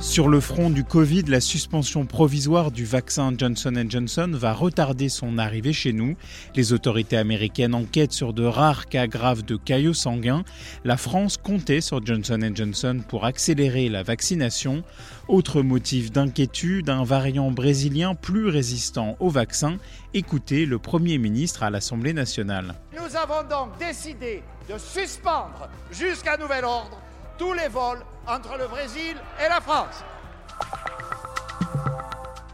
Sur le front du Covid, la suspension provisoire du vaccin Johnson Johnson va retarder son arrivée chez nous. Les autorités américaines enquêtent sur de rares cas graves de caillots sanguins. La France comptait sur Johnson Johnson pour accélérer la vaccination. Autre motif d'inquiétude, un variant brésilien plus résistant au vaccin. Écoutez le Premier ministre à l'Assemblée nationale. Nous avons donc décidé de suspendre jusqu'à nouvel ordre tous les vols entre le Brésil et la France.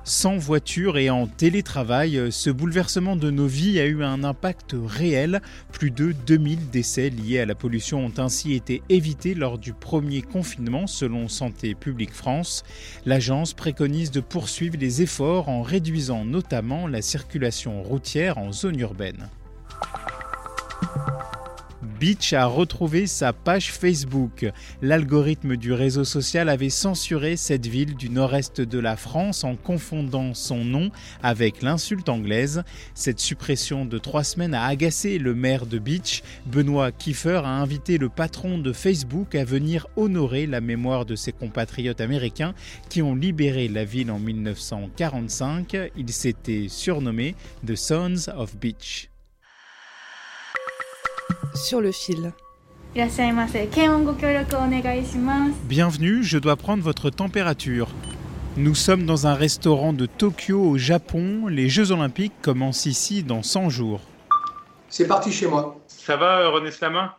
Sans voiture et en télétravail, ce bouleversement de nos vies a eu un impact réel. Plus de 2000 décès liés à la pollution ont ainsi été évités lors du premier confinement selon Santé publique France. L'agence préconise de poursuivre les efforts en réduisant notamment la circulation routière en zone urbaine. Beach a retrouvé sa page Facebook. L'algorithme du réseau social avait censuré cette ville du nord-est de la France en confondant son nom avec l'insulte anglaise. Cette suppression de trois semaines a agacé le maire de Beach. Benoît Kiefer a invité le patron de Facebook à venir honorer la mémoire de ses compatriotes américains qui ont libéré la ville en 1945. Il s'était surnommé The Sons of Beach sur le fil. Bienvenue, je dois prendre votre température. Nous sommes dans un restaurant de Tokyo au Japon. Les Jeux Olympiques commencent ici dans 100 jours. C'est parti chez moi. Ça va, René Slamin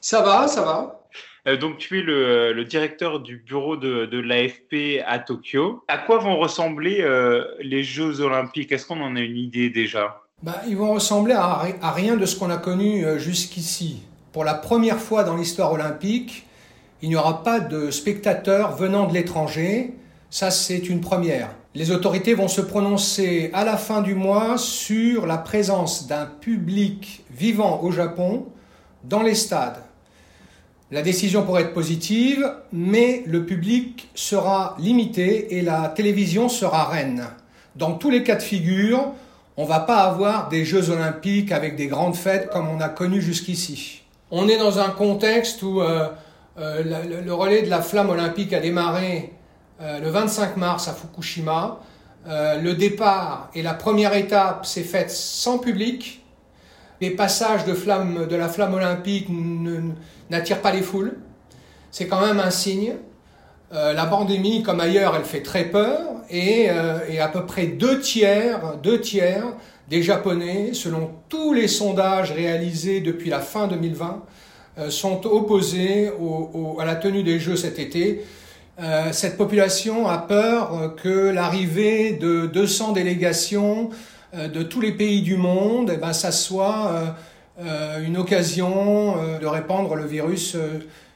Ça va, ça va. Euh, donc, tu es le, directeur du bureau de, l'AFP à Tokyo. À quoi vont ressembler euh, les Jeux Olympiques? Est-ce qu'on en a une idée déjà? Bah, ils vont ressembler à, à rien de ce qu'on a connu euh, jusqu'ici. Pour la première fois dans l'histoire olympique, il n'y aura pas de spectateurs venant de l'étranger. Ça, c'est une première. Les autorités vont se prononcer à la fin du mois sur la présence d'un public vivant au Japon dans les stades. La décision pourrait être positive, mais le public sera limité et la télévision sera reine. Dans tous les cas de figure, on va pas avoir des Jeux olympiques avec des grandes fêtes comme on a connu jusqu'ici. On est dans un contexte où euh, euh, le, relais de la flamme olympique a démarré euh, le 25 mars à Fukushima. Le départ et la première étape s'est faite sans public. Les passages de, flamme, de la flamme olympique n'attirent pas les foules. C'est quand même un signe. Euh, la pandémie, comme ailleurs, elle fait très peur et, euh, à peu près deux tiers, deux tiers des Japonais, selon tous les sondages réalisés depuis la fin 2020, euh, sont opposés à la tenue des Jeux cet été. Euh, cette population a peur que l'arrivée de 200 délégations de tous les pays du monde, eh ben, ça soit une occasion de répandre le virus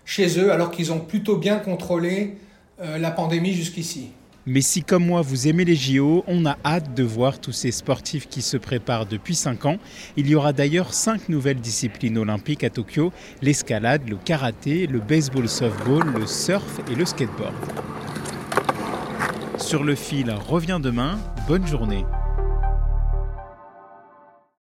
chez eux, alors qu'ils ont plutôt bien contrôlé euh, la pandémie jusqu'ici. Mais si comme moi vous aimez les JO, on a hâte de voir tous ces sportifs qui se préparent depuis 5 ans. Il y aura d'ailleurs 5 nouvelles disciplines olympiques à Tokyo, l'escalade, le karaté, le baseball softball, le surf et le skateboard. Sur le fil revient demain, bonne journée.